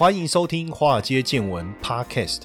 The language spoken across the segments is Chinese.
欢迎收听《华尔街见闻》Podcast。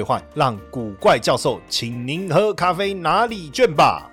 换让古怪教授请您喝咖啡拿礼券吧。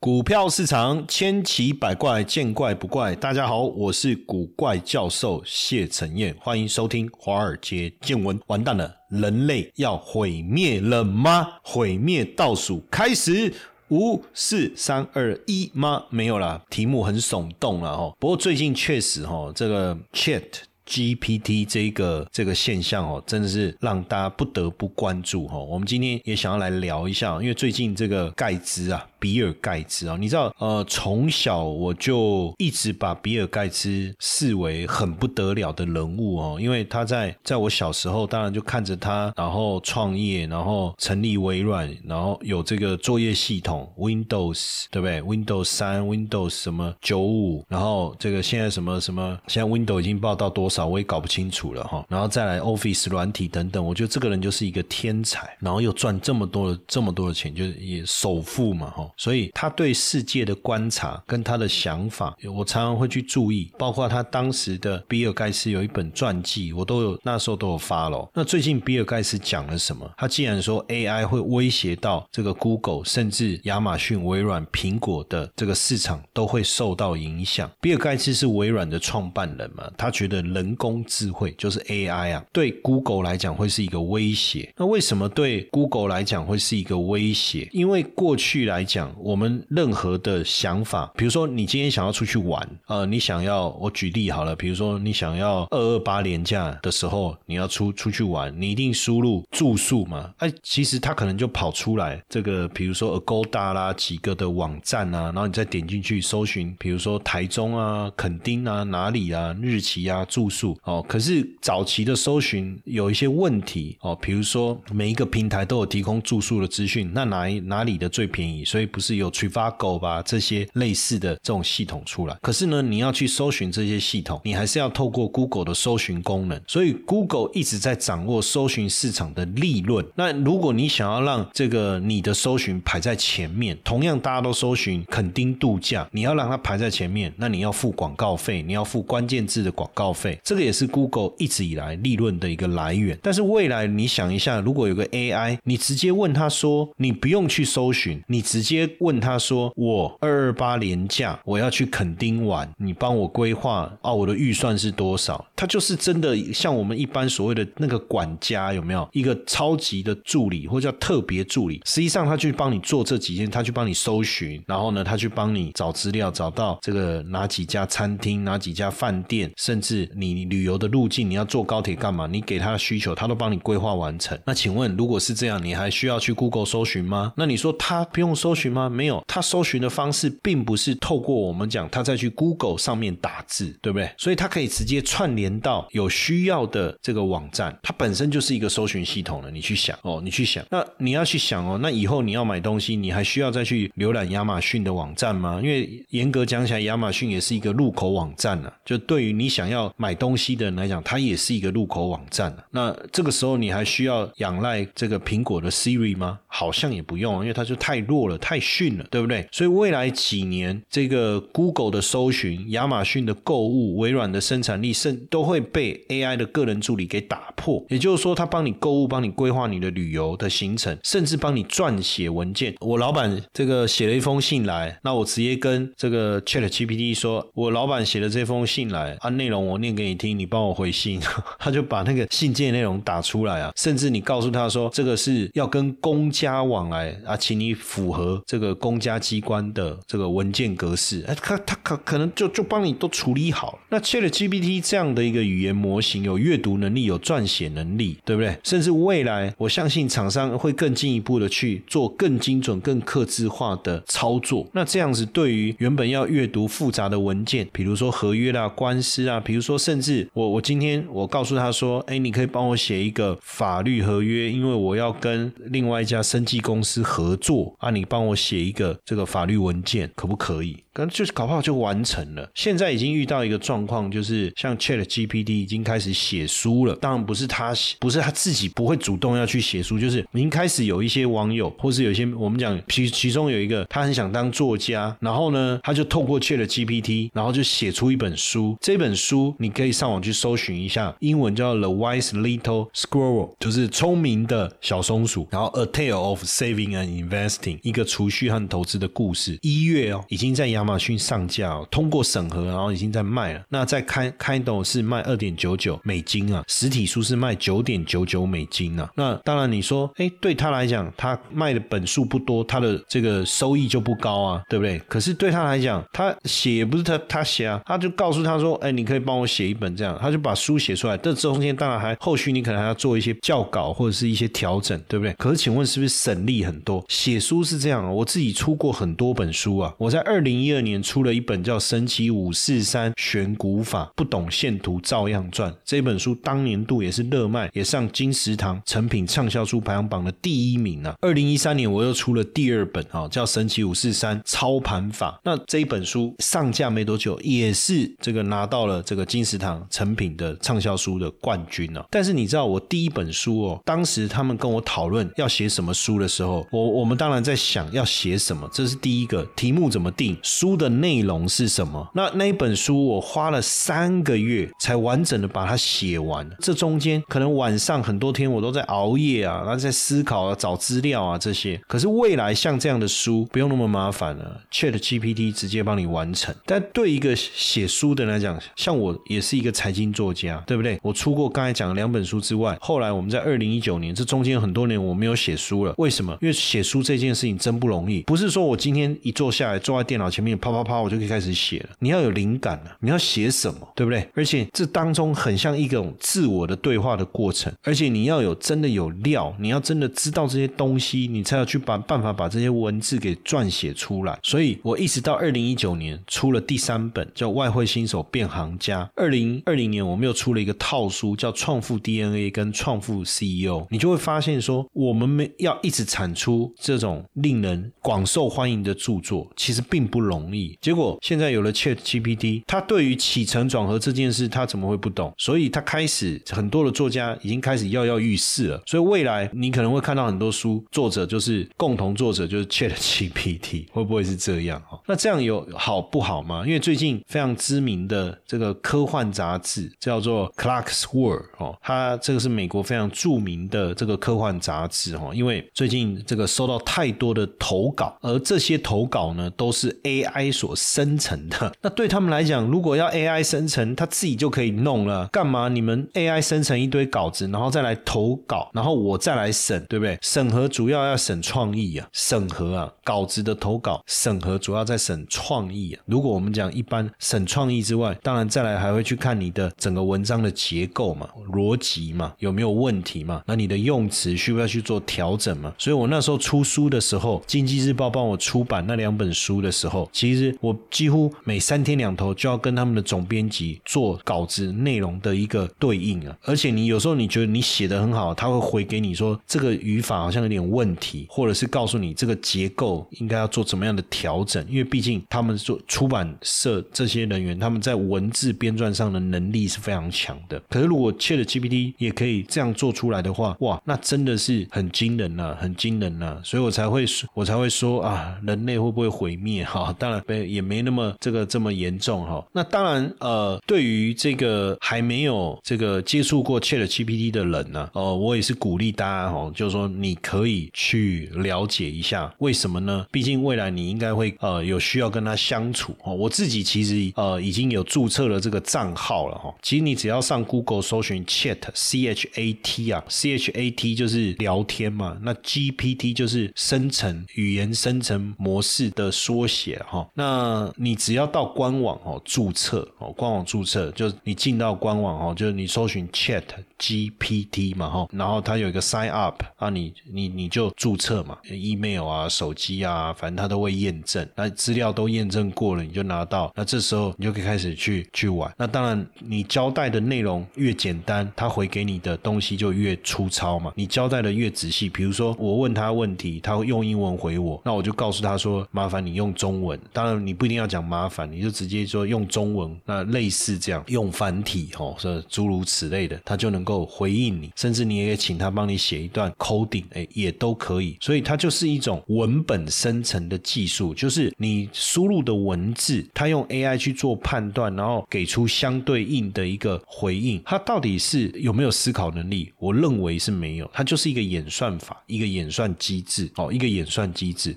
股票市场千奇百怪，见怪不怪。大家好，我是古怪教授谢承彦，欢迎收听华尔街见闻。完蛋了，人类要毁灭了吗？毁灭倒数开始。五四三二一吗？没有啦，题目很耸动了哦。不过最近确实哈，这个 Chat。GPT 这个这个现象哦，真的是让大家不得不关注哈。我们今天也想要来聊一下，因为最近这个盖茨啊。比尔盖茨啊，你知道，呃，从小我就一直把比尔盖茨视为很不得了的人物哦，因为他在在我小时候，当然就看着他，然后创业，然后成立微软，然后有这个作业系统 Windows，对不对？Windows 三、Windows 什么九五，然后这个现在什么什么，现在 Windows 已经报到多少，我也搞不清楚了哈。然后再来 Office 软体等等，我觉得这个人就是一个天才，然后又赚这么多的这么多的钱，就是也首富嘛哈。所以他对世界的观察跟他的想法，我常常会去注意，包括他当时的比尔盖茨有一本传记，我都有那时候都有发了。那最近比尔盖茨讲了什么？他既然说 AI 会威胁到这个 Google，甚至亚马逊、微软、苹果的这个市场都会受到影响。比尔盖茨是微软的创办人嘛？他觉得人工智慧就是 AI 啊，对 Google 来讲会是一个威胁。那为什么对 Google 来讲会是一个威胁？因为过去来讲。我们任何的想法，比如说你今天想要出去玩，呃，你想要我举例好了，比如说你想要二二八年假的时候，你要出出去玩，你一定输入住宿嘛？哎，其实它可能就跑出来这个，比如说 Agoda 啦几个的网站啊，然后你再点进去搜寻，比如说台中啊、垦丁啊、哪里啊、日期啊、住宿哦。可是早期的搜寻有一些问题哦，比如说每一个平台都有提供住宿的资讯，那哪哪里的最便宜？所以不是。有 Trivago 吧这些类似的这种系统出来，可是呢，你要去搜寻这些系统，你还是要透过 Google 的搜寻功能。所以 Google 一直在掌握搜寻市场的利润。那如果你想要让这个你的搜寻排在前面，同样大家都搜寻垦丁度假，你要让它排在前面，那你要付广告费，你要付关键字的广告费，这个也是 Google 一直以来利润的一个来源。但是未来你想一下，如果有个 AI，你直接问他说，你不用去搜寻，你直接问他说：“我二二八年假，我要去垦丁玩，你帮我规划啊，我的预算是多少？”他就是真的像我们一般所谓的那个管家，有没有一个超级的助理或叫特别助理？实际上他去帮你做这几件，他去帮你搜寻，然后呢，他去帮你找资料，找到这个哪几家餐厅、哪几家饭店，甚至你旅游的路径，你要坐高铁干嘛？你给他的需求，他都帮你规划完成。那请问，如果是这样，你还需要去 Google 搜寻吗？那你说他不用搜寻吗？没有，他搜寻的方式并不是透过我们讲他再去 Google 上面打字，对不对？所以他可以直接串联到有需要的这个网站，它本身就是一个搜寻系统了。你去想哦，你去想，那你要去想哦，那以后你要买东西，你还需要再去浏览亚马逊的网站吗？因为严格讲起来，亚马逊也是一个入口网站呢。就对于你想要买东西的人来讲，它也是一个入口网站那这个时候你还需要仰赖这个苹果的 Siri 吗？好像也不用，因为它就太弱了，太。逊了，对不对？所以未来几年，这个 Google 的搜寻、亚马逊的购物、微软的生产力，甚都会被 AI 的个人助理给打破。也就是说，他帮你购物，帮你规划你的旅游的行程，甚至帮你撰写文件。我老板这个写了一封信来，那我直接跟这个 Chat GPT 说，我老板写的这封信来，啊，内容我念给你听，你帮我回信。他就把那个信件内容打出来啊，甚至你告诉他说，这个是要跟公家往来啊，请你符合。这个公家机关的这个文件格式，哎，他他可可能就就帮你都处理好。那 Chat GPT 这样的一个语言模型，有阅读能力，有撰写能力，对不对？甚至未来，我相信厂商会更进一步的去做更精准、更克制化的操作。那这样子，对于原本要阅读复杂的文件，比如说合约啦、官司啊，比如说甚至我我今天我告诉他说，哎，你可以帮我写一个法律合约，因为我要跟另外一家生技公司合作啊，你帮我我写一个这个法律文件，可不可以？可能就是搞不好就完成了。现在已经遇到一个状况，就是像 Chat GPT 已经开始写书了。当然不是他写，不是他自己不会主动要去写书，就是已经开始有一些网友，或是有一些我们讲其其中有一个他很想当作家，然后呢他就透过 Chat GPT，然后就写出一本书。这本书你可以上网去搜寻一下，英文叫 The Wise Little Squirrel，就是聪明的小松鼠。然后 A Tale of Saving and Investing，一个储蓄和投资的故事。一月哦，已经在亚亚马逊上架，通过审核，然后已经在卖了。那在开开斗是卖二点九九美金啊，实体书是卖九点九九美金啊。那当然你说，哎，对他来讲，他卖的本数不多，他的这个收益就不高啊，对不对？可是对他来讲，他写也不是他他写啊，他就告诉他说，哎，你可以帮我写一本这样，他就把书写出来。这中间当然还后续你可能还要做一些校稿或者是一些调整，对不对？可是请问是不是省力很多？写书是这样啊，我自己出过很多本书啊，我在二零一二。年出了一本叫《神奇五四三选股法》，不懂线图照样赚。这本书当年度也是热卖，也上金石堂成品畅销书排行榜的第一名啊。二零一三年我又出了第二本啊，叫《神奇五四三操盘法》。那这一本书上架没多久，也是这个拿到了这个金石堂成品的畅销书的冠军啊。但是你知道我第一本书哦，当时他们跟我讨论要写什么书的时候，我我们当然在想要写什么，这是第一个题目怎么定书。的内容是什么？那那一本书我花了三个月才完整的把它写完。这中间可能晚上很多天我都在熬夜啊，然后在思考啊、找资料啊这些。可是未来像这样的书不用那么麻烦了，Chat GPT 直接帮你完成。但对一个写书的来讲，像我也是一个财经作家，对不对？我出过刚才讲的两本书之外，后来我们在二零一九年这中间很多年我没有写书了。为什么？因为写书这件事情真不容易，不是说我今天一坐下来坐在电脑前面。啪啪啪，我就可以开始写了。你要有灵感了，你要写什么，对不对？而且这当中很像一种自我的对话的过程，而且你要有真的有料，你要真的知道这些东西，你才要去把办法把这些文字给撰写出来。所以我一直到二零一九年出了第三本叫《外汇新手变行家》，二零二零年我们又出了一个套书叫《创富 DNA》跟《创富 CEO》，你就会发现说，我们没要一直产出这种令人广受欢迎的著作，其实并不容同意。结果现在有了 Chat GPT，他对于起承转合这件事，他怎么会不懂？所以他开始很多的作家已经开始跃跃欲试了。所以未来你可能会看到很多书，作者就是共同作者就是 Chat GPT，会不会是这样？哈，那这样有好不好吗？因为最近非常知名的这个科幻杂志叫做 Clark's World 哦，它这个是美国非常著名的这个科幻杂志哦。因为最近这个收到太多的投稿，而这些投稿呢都是 AI。AI 所生成的，那对他们来讲，如果要 AI 生成，他自己就可以弄了，干嘛？你们 AI 生成一堆稿子，然后再来投稿，然后我再来审，对不对？审核主要要审创意啊，审核啊，稿子的投稿审核主要在审创意啊。如果我们讲一般审创意之外，当然再来还会去看你的整个文章的结构嘛，逻辑嘛，有没有问题嘛？那你的用词需不需要去做调整嘛？所以我那时候出书的时候，经济日报帮我出版那两本书的时候，其实。我几乎每三天两头就要跟他们的总编辑做稿子内容的一个对应啊，而且你有时候你觉得你写的很好，他会回给你说这个语法好像有点问题，或者是告诉你这个结构应该要做怎么样的调整，因为毕竟他们做出版社这些人员，他们在文字编撰上的能力是非常强的。可是如果切了 GPT 也可以这样做出来的话，哇，那真的是很惊人呐，很惊人呐，所以我才会我才会说啊，人类会不会毁灭？哈，但当然没也没那么这个这么严重哈。那当然呃，对于这个还没有这个接触过 Chat GPT 的人呢，呃，我也是鼓励大家哈，就是说你可以去了解一下，为什么呢？毕竟未来你应该会呃有需要跟他相处哦。我自己其实呃已经有注册了这个账号了哈。其实你只要上 Google 搜寻 Chat C H A T 啊，C H A T 就是聊天嘛，那 G P T 就是生成语言生成模式的缩写哈。那你只要到官网哦注册哦，官网注册就是你进到官网哦，就是你搜寻 Chat G P T 嘛哈，然后它有一个 Sign Up 啊，你你你就注册嘛，email 啊、手机啊，反正它都会验证，那资料都验证过了，你就拿到，那这时候你就可以开始去去玩。那当然，你交代的内容越简单，他回给你的东西就越粗糙嘛。你交代的越仔细，比如说我问他问题，他会用英文回我，那我就告诉他说，麻烦你用中文。当然你不一定要讲麻烦，你就直接说用中文，那类似这样用繁体哦，是诸如此类的，他就能够回应你，甚至你也可以请他帮你写一段 coding，哎，也都可以。所以它就是一种文本生成的技术，就是你输入的文字，它用 AI 去做判断，然后给出相对应的一个回应。它到底是有没有思考能力？我认为是没有，它就是一个演算法，一个演算机制，哦，一个演算机制。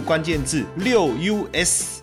关键字六 US。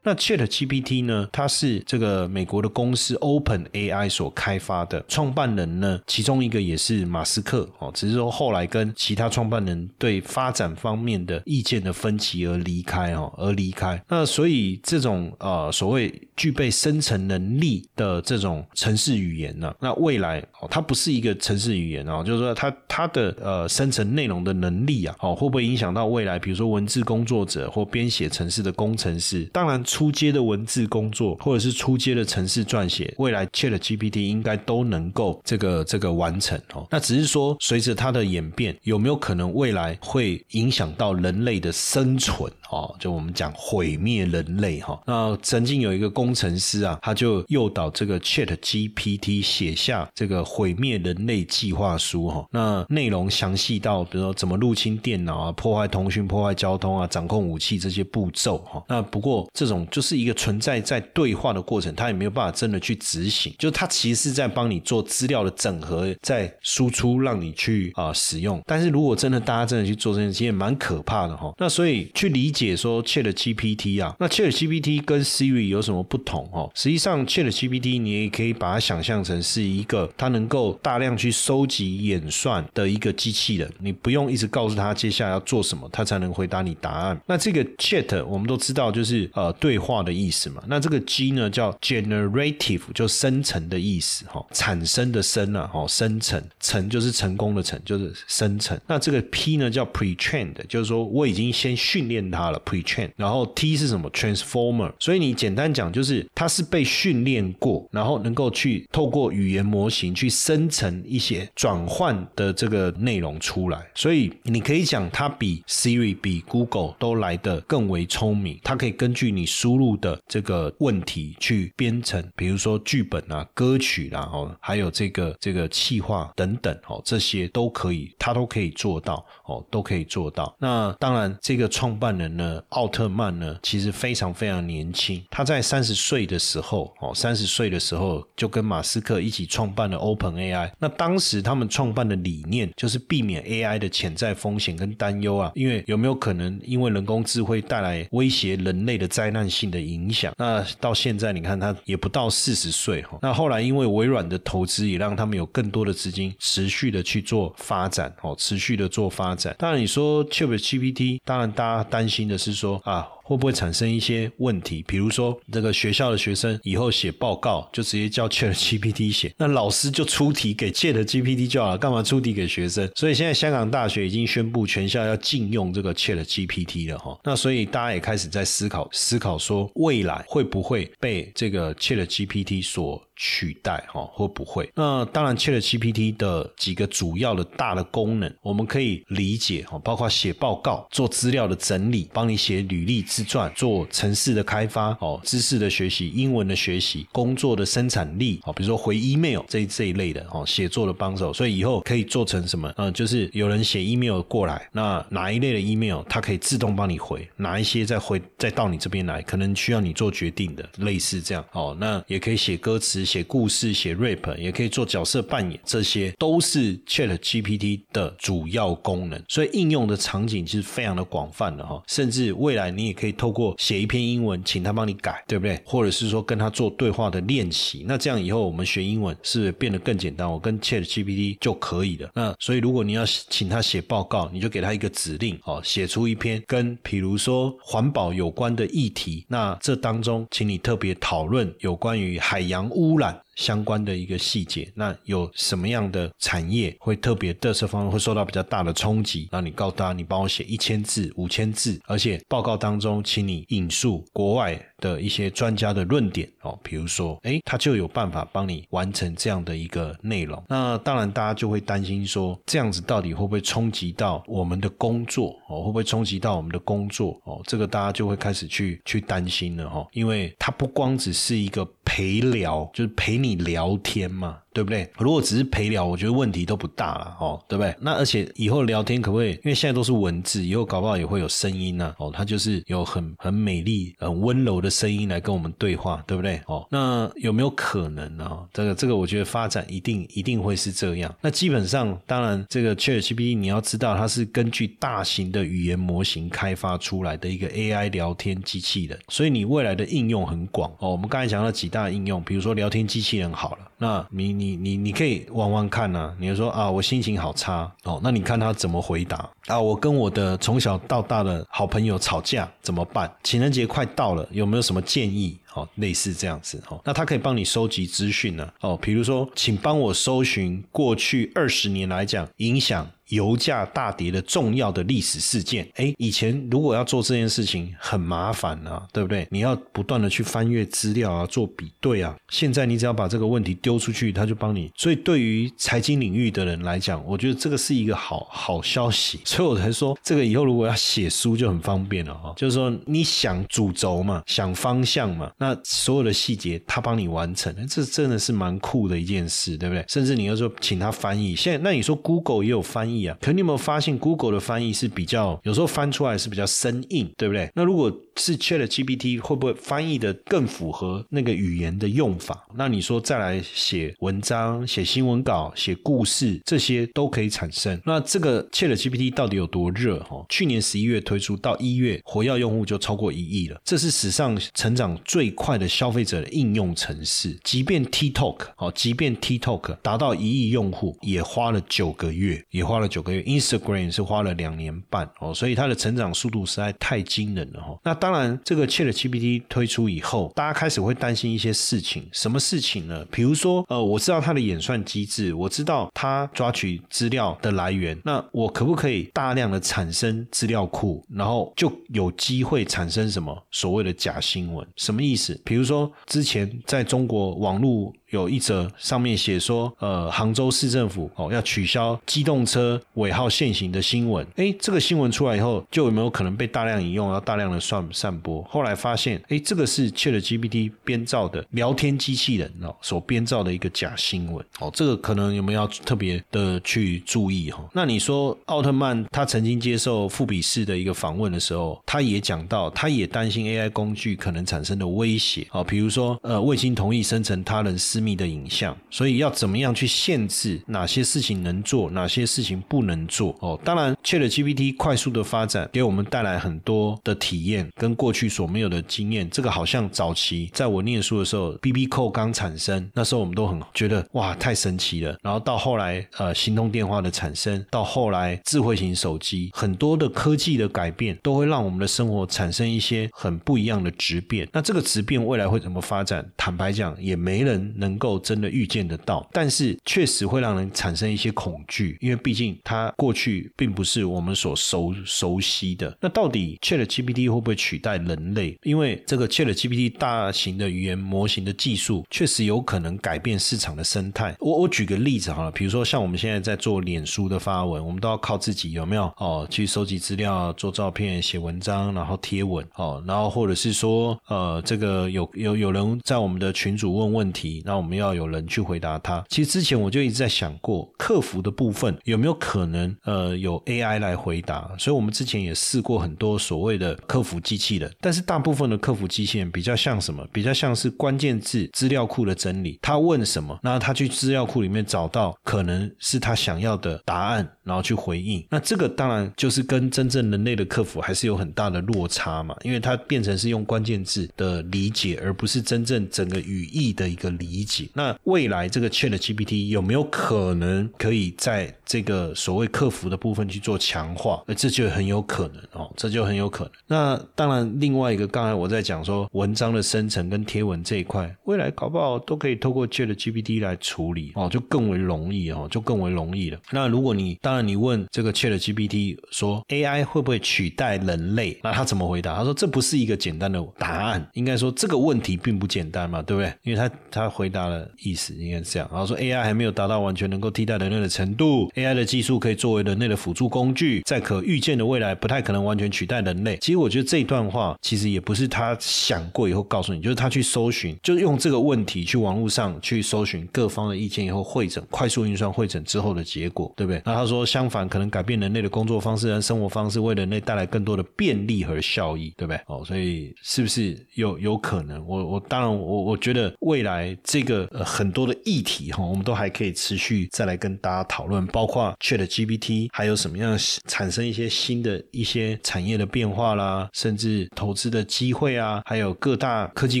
那 Chat GPT 呢？它是这个美国的公司 Open AI 所开发的，创办人呢，其中一个也是马斯克哦，只是说后来跟其他创办人对发展方面的意见的分歧而离开哦，而离开。那所以这种呃所谓具备生成能力的这种城市语言呢，那未来哦，它不是一个城市语言哦，就是说它它的呃生成内容的能力啊，哦会不会影响到未来？比如说文字工作者或编写城市的工程师，当然。初阶的文字工作，或者是初阶的城市撰写，未来 Chat GPT 应该都能够这个这个完成哦。那只是说，随着它的演变，有没有可能未来会影响到人类的生存？哦，就我们讲毁灭人类哈。那曾经有一个工程师啊，他就诱导这个 Chat GPT 写下这个毁灭人类计划书哈。那内容详细到，比如说怎么入侵电脑啊，破坏通讯、破坏交通啊，掌控武器这些步骤哈。那不过这种就是一个存在在对话的过程，他也没有办法真的去执行。就他其实是在帮你做资料的整合，在输出让你去啊使用。但是如果真的大家真的去做这件事情，也蛮可怕的哈。那所以去理解。说 Chat GPT 啊，那 Chat GPT 跟 Siri 有什么不同哦？实际上 Chat GPT 你也可以把它想象成是一个它能够大量去收集演算的一个机器人，你不用一直告诉他接下来要做什么，他才能回答你答案。那这个 Chat 我们都知道就是呃对对话的意思嘛。那这个 G 呢叫 Generative，就生成的意思哈，产生的生啊，哈，生成成就是成功的成，就是生成。那这个 P 呢叫 Pre-trained，就是说我已经先训练它了。pre-trained 然后 T 是什么？Transformer。所以你简单讲就是，它是被训练过，然后能够去透过语言模型去生成一些转换的这个内容出来。所以你可以讲，它比 Siri、比 Google 都来得更为聪明。它可以根据你输入的这个问题去编程，比如说剧本啊、歌曲啦，哦，还有这个这个气化等等，哦，这些都可以，他都可以做到，哦，都可以做到。那当然，这个创办人呢？奥特曼呢，其实非常非常年轻。他在三十岁的时候，哦，三十岁的时候就跟马斯克一起创办了 Open AI。那当时他们创办的理念就是避免 AI 的潜在风险跟担忧啊，因为有没有可能因为人工智慧带来威胁人类的灾难性的影响？那到现在你看他也不到四十岁哈。那后来因为微软的投资，也让他们有更多的资金持续的去做发展，哦，持续的做发展。当然你说 ChatGPT，当然大家担心的。是说啊，会不会产生一些问题？比如说，这个学校的学生以后写报告就直接叫 Chat GPT 写，那老师就出题给 Chat GPT 就好了，干嘛出题给学生？所以现在香港大学已经宣布全校要禁用这个 Chat GPT 了哈。那所以大家也开始在思考思考说，未来会不会被这个 Chat GPT 所取代哈？会不会？那当然，Chat GPT 的几个主要的大的功能，我们可以理解哈，包括写报告、做资料的整理、帮你写履历自传、做城市的开发哦、知识的学习、英文的学习、工作的生产力哦，比如说回 email 这这一类的哦，写作的帮手。所以以后可以做成什么？嗯，就是有人写 email 过来，那哪一类的 email 它可以自动帮你回，哪一些再回再到你这边来，可能需要你做决定的，类似这样哦。那也可以写歌词、写故事、写 rap，也可以做角色扮演，这些都是 Chat GPT 的主要功能。所以应用的场景其实非常的广泛的哈，甚至未来你也可以透过写一篇英文，请他帮你改，对不对？或者是说跟他做对话的练习，那这样以后我们学英文是变得更简单，我跟 Chat GPT 就可以了。那所以如果你要请他写报告，你就给他一个指令，哦，写出一篇跟比如说环保有关的议题，那这当中请你特别讨论有关于海洋污污染相关的一个细节，那有什么样的产业会特别嘚瑟方面会受到比较大的冲击？那你告诉他，你帮我写一千字、五千字，而且报告当中，请你引述国外的一些专家的论点哦，比如说，哎，他就有办法帮你完成这样的一个内容。那当然，大家就会担心说，这样子到底会不会冲击到我们的工作哦？会不会冲击到我们的工作哦？这个大家就会开始去去担心了哈，因为它不光只是一个陪聊，就是陪。你聊天嘛？对不对？如果只是陪聊，我觉得问题都不大了哦，对不对？那而且以后聊天可不可以？因为现在都是文字，以后搞不好也会有声音呢。哦，它就是有很很美丽、很温柔的声音来跟我们对话，对不对？哦，那有没有可能呢？这个这个，我觉得发展一定一定会是这样。那基本上，当然这个 ChatGPT 你要知道，它是根据大型的语言模型开发出来的一个 AI 聊天机器人，所以你未来的应用很广哦。我们刚才讲了几大应用，比如说聊天机器人好了，那你。你你你可以玩玩看呐，你就说啊，我心情好差哦，那你看他怎么回答啊？我跟我的从小到大的好朋友吵架怎么办？情人节快到了，有没有什么建议？哦，类似这样子哦，那它可以帮你收集资讯呢哦，比如说，请帮我搜寻过去二十年来讲影响。油价大跌的重要的历史事件，哎，以前如果要做这件事情很麻烦啊，对不对？你要不断的去翻阅资料啊，做比对啊。现在你只要把这个问题丢出去，他就帮你。所以对于财经领域的人来讲，我觉得这个是一个好好消息。所以我才说，这个以后如果要写书就很方便了哈。就是说，你想主轴嘛，想方向嘛，那所有的细节他帮你完成，这真的是蛮酷的一件事，对不对？甚至你要说请他翻译，现在那你说 Google 也有翻译啊。可你有没有发现，Google 的翻译是比较有时候翻出来是比较生硬，对不对？那如果是 Chat GPT 会不会翻译的更符合那个语言的用法？那你说再来写文章、写新闻稿、写故事，这些都可以产生。那这个 Chat GPT 到底有多热？哈，去年十一月推出到一月，活跃用户就超过一亿了，这是史上成长最快的消费者的应用程式。即便 TikTok 哦，即便 TikTok 达到一亿用户，也花了九个月，也花了九个月。Instagram 是花了两年半哦，所以它的成长速度实在太惊人了哈。那当然，这个 Chat GPT 推出以后，大家开始会担心一些事情。什么事情呢？比如说，呃，我知道它的演算机制，我知道它抓取资料的来源，那我可不可以大量的产生资料库，然后就有机会产生什么所谓的假新闻？什么意思？比如说，之前在中国网络。有一则上面写说，呃，杭州市政府哦要取消机动车尾号限行的新闻。哎，这个新闻出来以后，就有没有可能被大量引用，要大量的散散播？后来发现，哎，这个是 Chat GPT 编造的聊天机器人哦所编造的一个假新闻。哦，这个可能有没有要特别的去注意哈？那你说奥特曼他曾经接受富比士的一个访问的时候，他也讲到，他也担心 AI 工具可能产生的威胁。哦，比如说，呃，未经同意生成他人私密的影像，所以要怎么样去限制哪些事情能做，哪些事情不能做？哦，当然，Chat GPT 快速的发展给我们带来很多的体验，跟过去所没有的经验。这个好像早期在我念书的时候，B B 扣刚产生，那时候我们都很觉得哇，太神奇了。然后到后来，呃，行动电话的产生，到后来智慧型手机，很多的科技的改变，都会让我们的生活产生一些很不一样的质变。那这个质变未来会怎么发展？坦白讲，也没人能能够真的预见得到。但是确实会让人产生一些恐惧，因为毕竟它过去并不是我们所熟熟悉的。那到底 Chat GPT 会不会取代人类？因为这个 Chat GPT 大型的语言模型的技术，确实有可能改变市场的生态。我我举个例子好了，比如说像我们现在在做脸书的发文，我们都要靠自己有没有哦去收集资料、做照片、写文章，然后贴文哦，然后或者是说呃这个有有有人在我们的群组问问题，那我们要有人去回答他。其实之前我就一直在想过，客服的部分有没有可能呃有 AI 来回答？所以我们之前也试过很多所谓的客服机器人，但是大部分的客服机器人比较像什么？比较像是关键字资料库的整理。他问什么，那他去资料库里面找到可能是他想要的答案，然后去回应。那这个当然就是跟真正人类的客服还是有很大的落差嘛，因为它变成是用关键字的理解，而不是真正整个语义的一个理解。那未来这个 Chat GPT 有没有可能可以在这个所谓客服的部分去做强化？那这就很有可能哦，这就很有可能。那当然，另外一个刚才我在讲说文章的生成跟贴文这一块，未来搞不好都可以透过 Chat GPT 来处理哦，就更为容易哦，就更为容易了。那如果你当然你问这个 Chat GPT 说 AI 会不会取代人类？那他怎么回答？他说这不是一个简单的答案，应该说这个问题并不简单嘛，对不对？因为他他回大的意思应该是这样，然后说 AI 还没有达到完全能够替代人类的程度，AI 的技术可以作为人类的辅助工具，在可预见的未来不太可能完全取代人类。其实我觉得这一段话其实也不是他想过以后告诉你，就是他去搜寻，就是用这个问题去网络上去搜寻各方的意见以后会诊，快速运算会诊之后的结果，对不对？那他说相反，可能改变人类的工作方式和生活方式，为人类带来更多的便利和效益，对不对？哦，所以是不是有有可能？我我当然我我觉得未来这个呃很多的议题哈，我们都还可以持续再来跟大家讨论，包括 Chat GPT 还有什么样产生一些新的一些产业的变化啦，甚至投资的机会啊，还有各大科技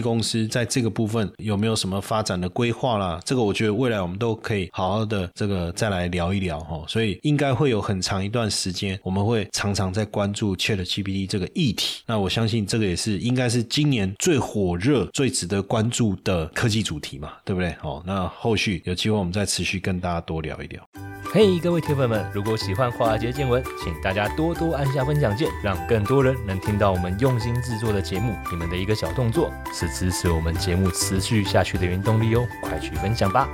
公司在这个部分有没有什么发展的规划啦？这个我觉得未来我们都可以好好的这个再来聊一聊哈。所以应该会有很长一段时间，我们会常常在关注 Chat GPT 这个议题。那我相信这个也是应该是今年最火热、最值得关注的科技主题嘛，对不对？哦，那后续有机会我们再持续跟大家多聊一聊。嘿，各位铁粉们，如果喜欢华尔街见闻，请大家多多按下分享键，让更多人能听到我们用心制作的节目。你们的一个小动作，是支持我们节目持续下去的原动力哦，快去分享吧！